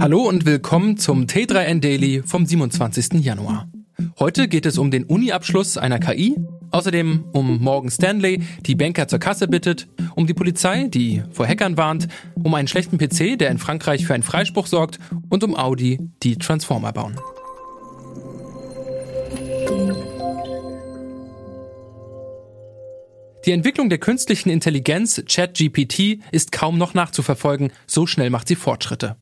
Hallo und willkommen zum T3N Daily vom 27. Januar. Heute geht es um den Uni-Abschluss einer KI, außerdem um Morgan Stanley, die Banker zur Kasse bittet, um die Polizei, die vor Hackern warnt, um einen schlechten PC, der in Frankreich für einen Freispruch sorgt und um Audi, die Transformer bauen. Die Entwicklung der künstlichen Intelligenz ChatGPT ist kaum noch nachzuverfolgen, so schnell macht sie Fortschritte.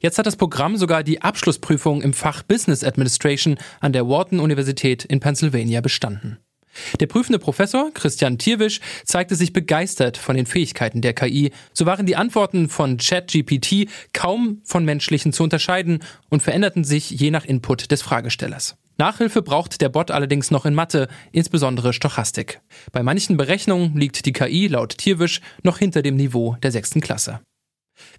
Jetzt hat das Programm sogar die Abschlussprüfung im Fach Business Administration an der Wharton Universität in Pennsylvania bestanden. Der prüfende Professor Christian Tierwisch zeigte sich begeistert von den Fähigkeiten der KI. So waren die Antworten von ChatGPT kaum von menschlichen zu unterscheiden und veränderten sich je nach Input des Fragestellers. Nachhilfe braucht der Bot allerdings noch in Mathe, insbesondere Stochastik. Bei manchen Berechnungen liegt die KI laut Tierwisch noch hinter dem Niveau der sechsten Klasse.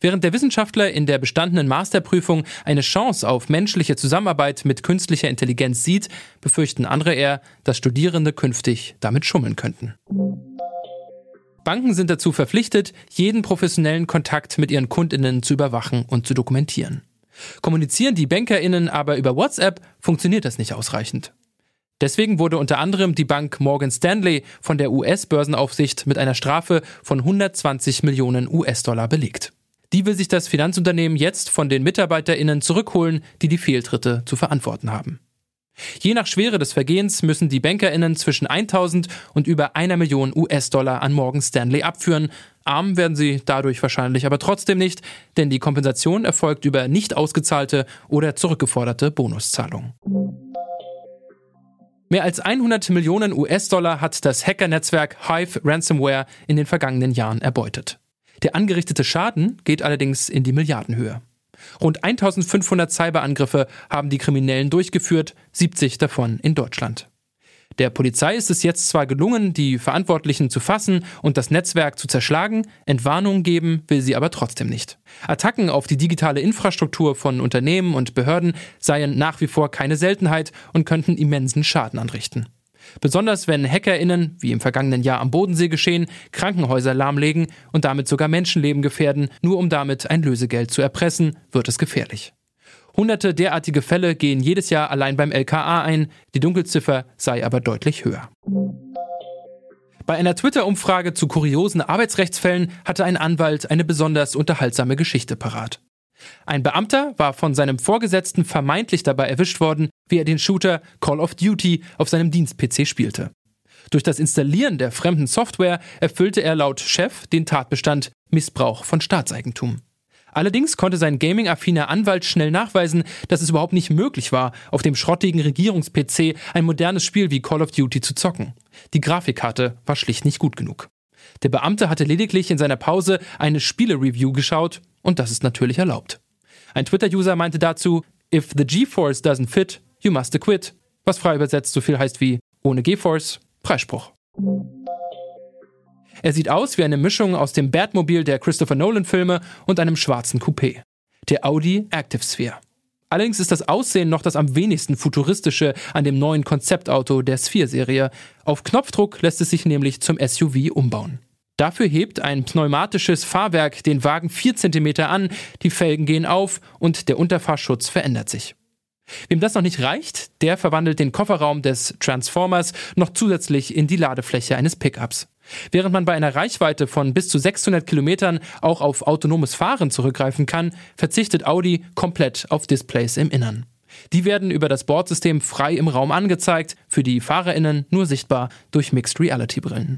Während der Wissenschaftler in der bestandenen Masterprüfung eine Chance auf menschliche Zusammenarbeit mit künstlicher Intelligenz sieht, befürchten andere eher, dass Studierende künftig damit schummeln könnten. Banken sind dazu verpflichtet, jeden professionellen Kontakt mit ihren Kundinnen zu überwachen und zu dokumentieren. Kommunizieren die BankerInnen aber über WhatsApp, funktioniert das nicht ausreichend. Deswegen wurde unter anderem die Bank Morgan Stanley von der US-Börsenaufsicht mit einer Strafe von 120 Millionen US-Dollar belegt. Die will sich das Finanzunternehmen jetzt von den MitarbeiterInnen zurückholen, die die Fehltritte zu verantworten haben. Je nach Schwere des Vergehens müssen die BankerInnen zwischen 1000 und über einer Million US-Dollar an Morgan Stanley abführen. Arm werden sie dadurch wahrscheinlich aber trotzdem nicht, denn die Kompensation erfolgt über nicht ausgezahlte oder zurückgeforderte Bonuszahlungen. Mehr als 100 Millionen US-Dollar hat das Hackernetzwerk Hive Ransomware in den vergangenen Jahren erbeutet. Der angerichtete Schaden geht allerdings in die Milliardenhöhe. Rund 1500 Cyberangriffe haben die Kriminellen durchgeführt, 70 davon in Deutschland. Der Polizei ist es jetzt zwar gelungen, die Verantwortlichen zu fassen und das Netzwerk zu zerschlagen, Entwarnung geben will sie aber trotzdem nicht. Attacken auf die digitale Infrastruktur von Unternehmen und Behörden seien nach wie vor keine Seltenheit und könnten immensen Schaden anrichten. Besonders wenn HackerInnen, wie im vergangenen Jahr am Bodensee geschehen, Krankenhäuser lahmlegen und damit sogar Menschenleben gefährden, nur um damit ein Lösegeld zu erpressen, wird es gefährlich. Hunderte derartige Fälle gehen jedes Jahr allein beim LKA ein, die Dunkelziffer sei aber deutlich höher. Bei einer Twitter-Umfrage zu kuriosen Arbeitsrechtsfällen hatte ein Anwalt eine besonders unterhaltsame Geschichte parat. Ein Beamter war von seinem Vorgesetzten vermeintlich dabei erwischt worden, wie er den Shooter Call of Duty auf seinem Dienst-PC spielte. Durch das Installieren der fremden Software erfüllte er laut Chef den Tatbestand Missbrauch von Staatseigentum. Allerdings konnte sein gaming-affiner Anwalt schnell nachweisen, dass es überhaupt nicht möglich war, auf dem schrottigen Regierungs-PC ein modernes Spiel wie Call of Duty zu zocken. Die Grafikkarte war schlicht nicht gut genug. Der Beamte hatte lediglich in seiner Pause eine Spiele-Review geschaut und das ist natürlich erlaubt. Ein Twitter-User meinte dazu, If the GeForce doesn't fit, you must quit. Was frei übersetzt so viel heißt wie ohne GeForce, Freispruch. Er sieht aus wie eine Mischung aus dem Batmobil der Christopher Nolan-Filme und einem schwarzen Coupé. Der Audi Active Sphere. Allerdings ist das Aussehen noch das am wenigsten futuristische an dem neuen Konzeptauto der Sphere-Serie. Auf Knopfdruck lässt es sich nämlich zum SUV umbauen. Dafür hebt ein pneumatisches Fahrwerk den Wagen 4 cm an, die Felgen gehen auf und der Unterfahrschutz verändert sich. Wem das noch nicht reicht, der verwandelt den Kofferraum des Transformers noch zusätzlich in die Ladefläche eines Pickups. Während man bei einer Reichweite von bis zu 600 Kilometern auch auf autonomes Fahren zurückgreifen kann, verzichtet Audi komplett auf Displays im Innern. Die werden über das Bordsystem frei im Raum angezeigt, für die FahrerInnen nur sichtbar durch Mixed Reality Brillen.